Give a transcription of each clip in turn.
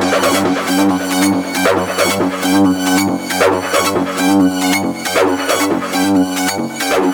Thank you.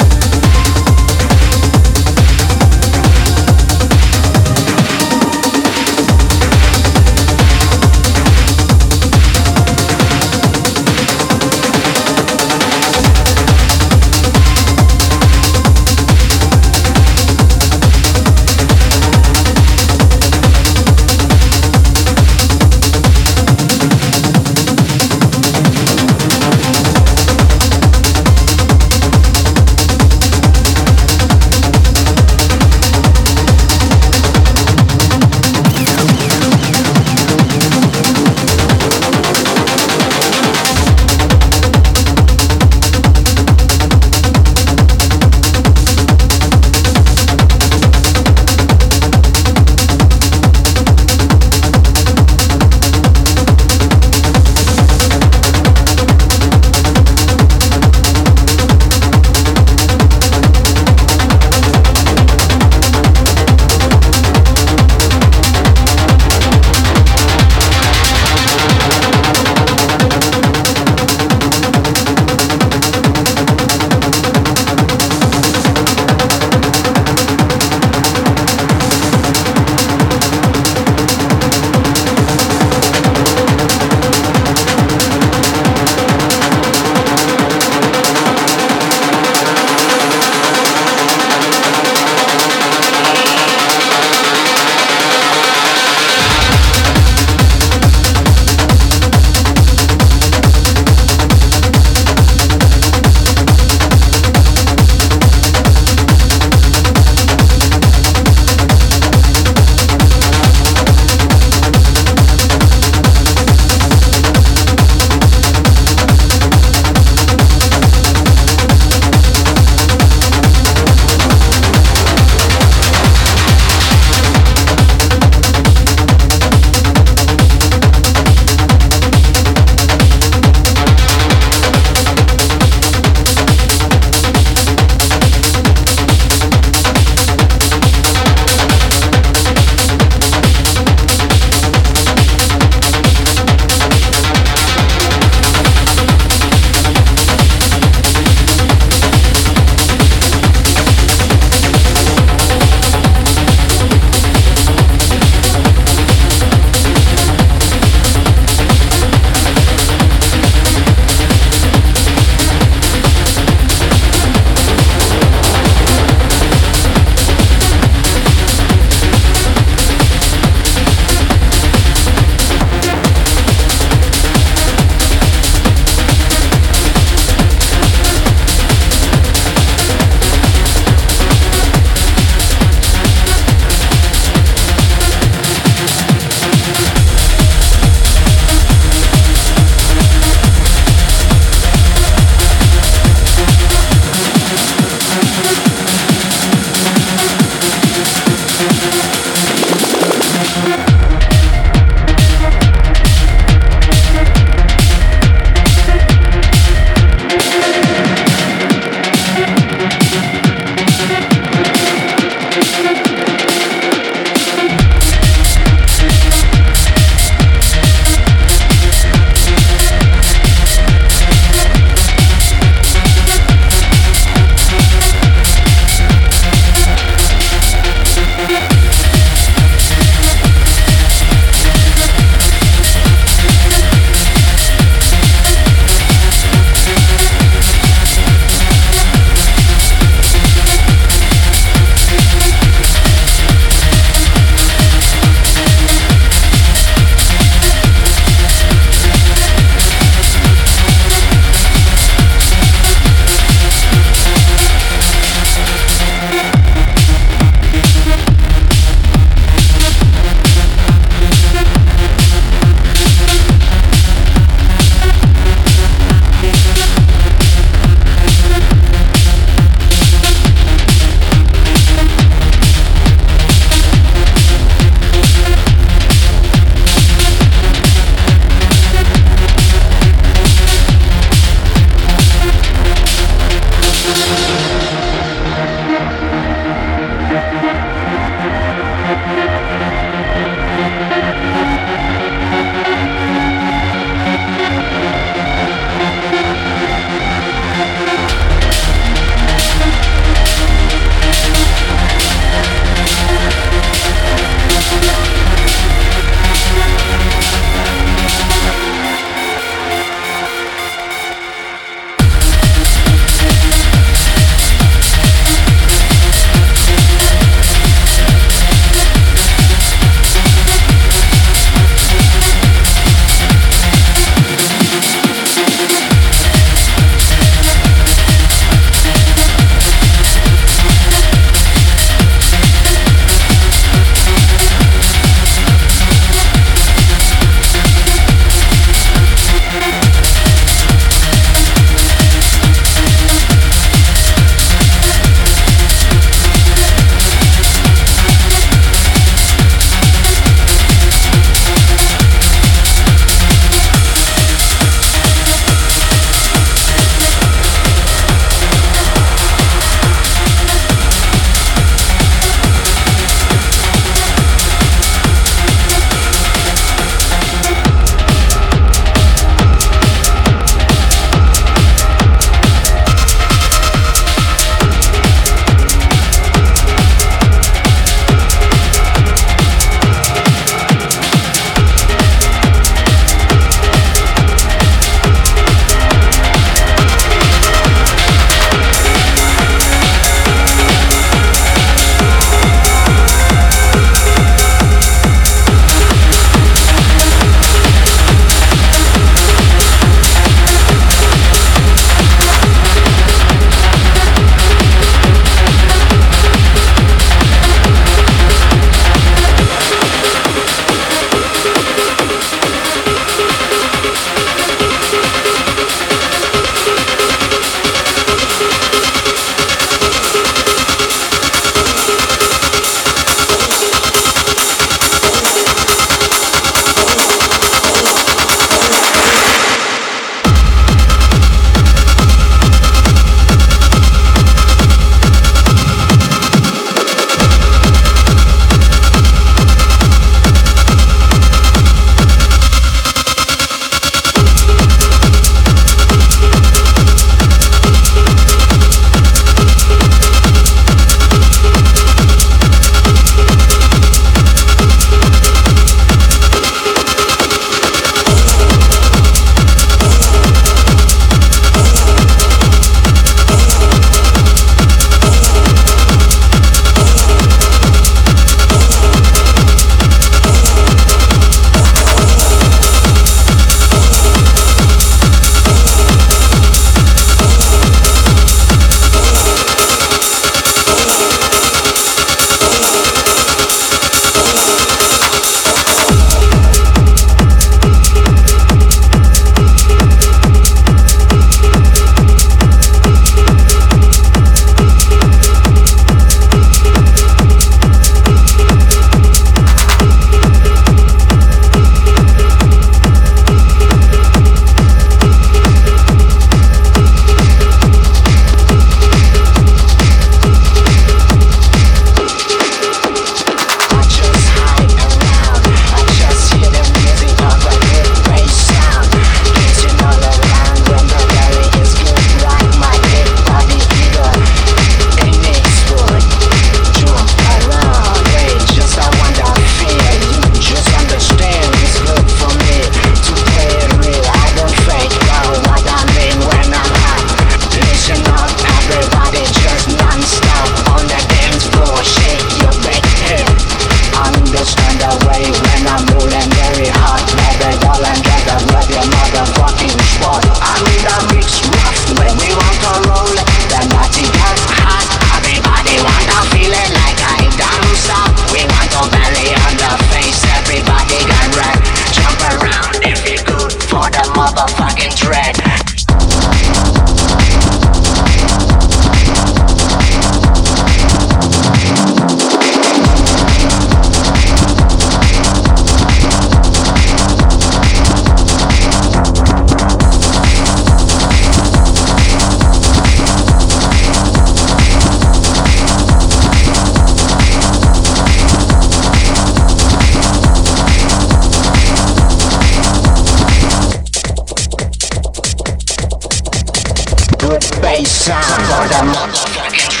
Bass sound for the motherfucking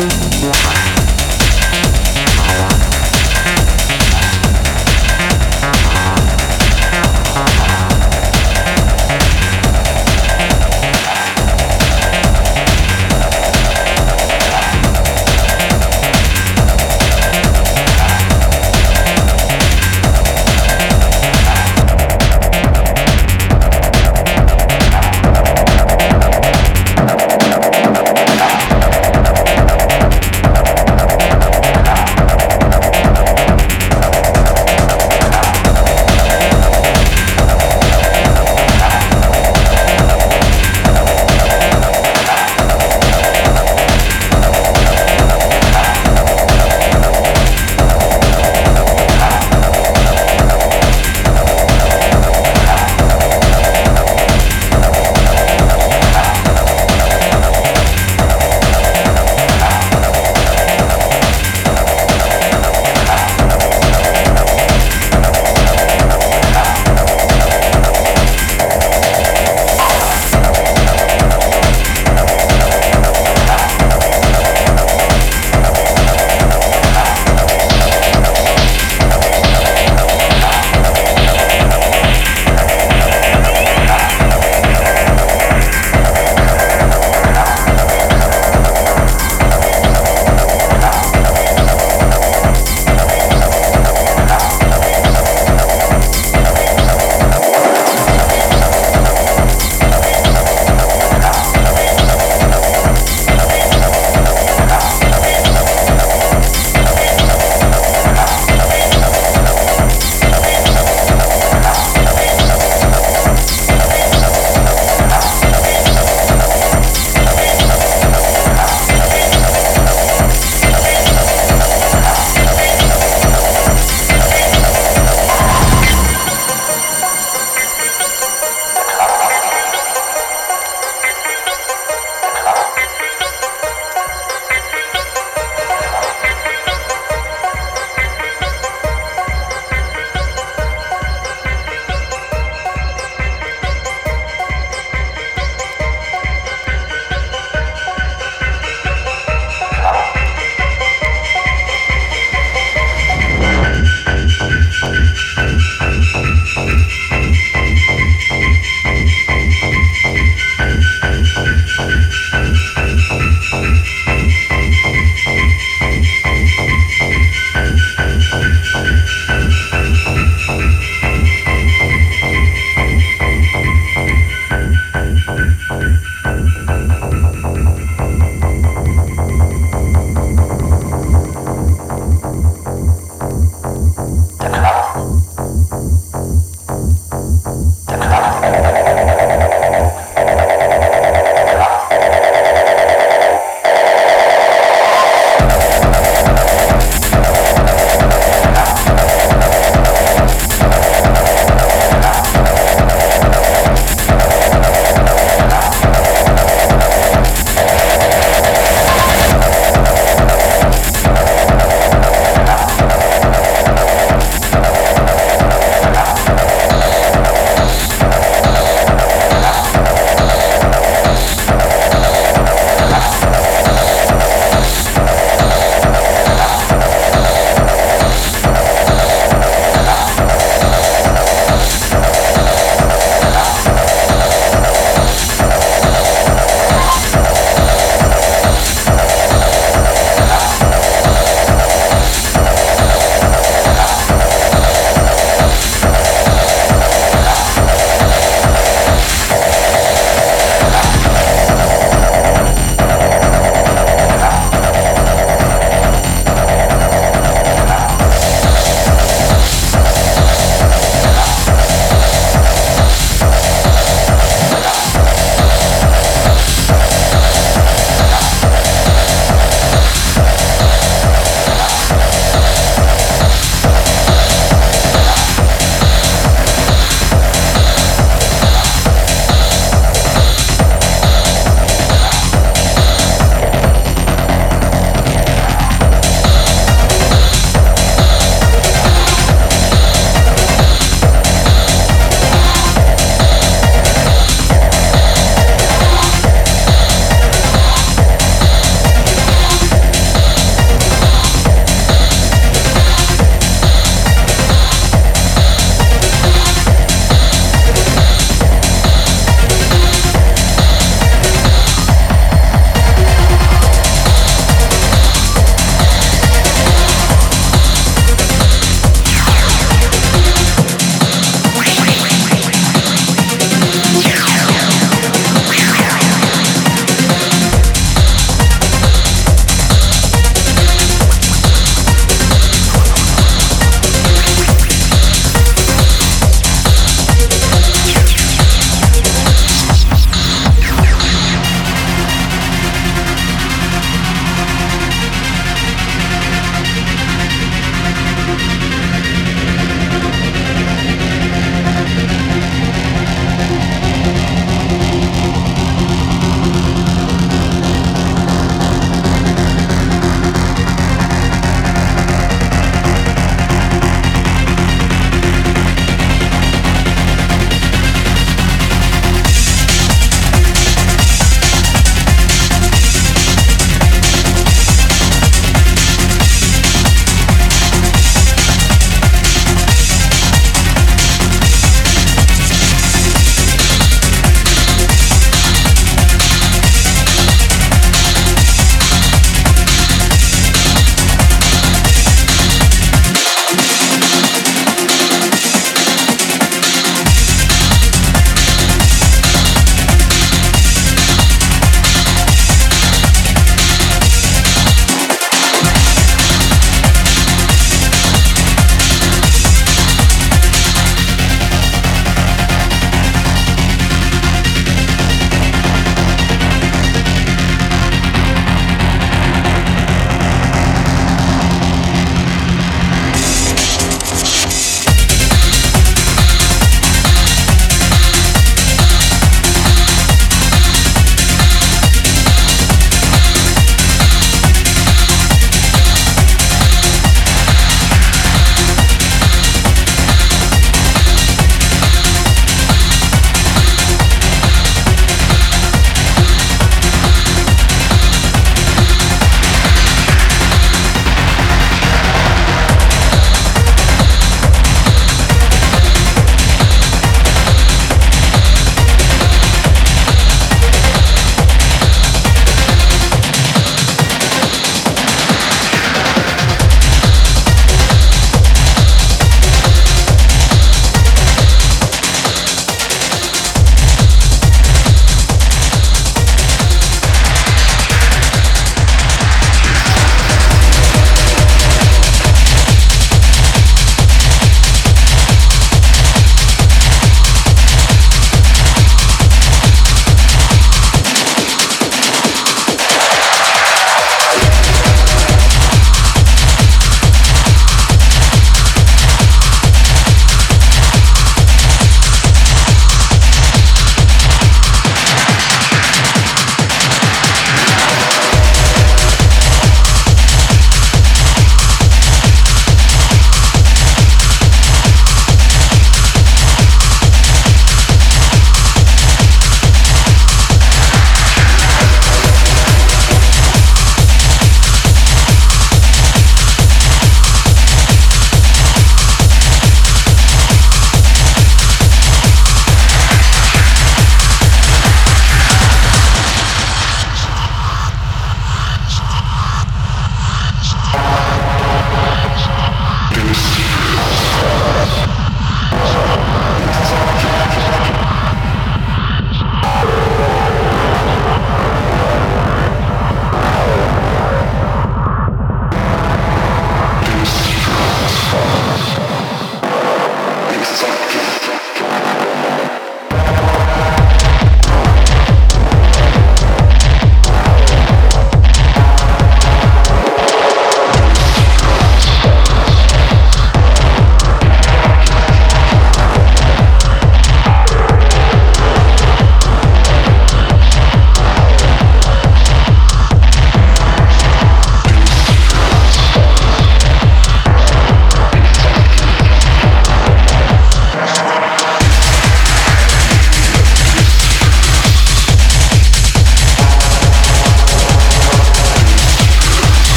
Yeah.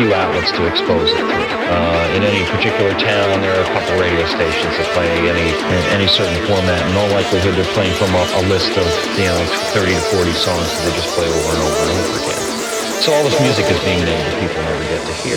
few outlets to expose it through. Uh, in any particular town, there are a couple radio stations that play any any certain format. In all likelihood, they're playing from a, a list of you know 30 to 40 songs that they just play over and over and over again. So all this music is being made that people never get to hear.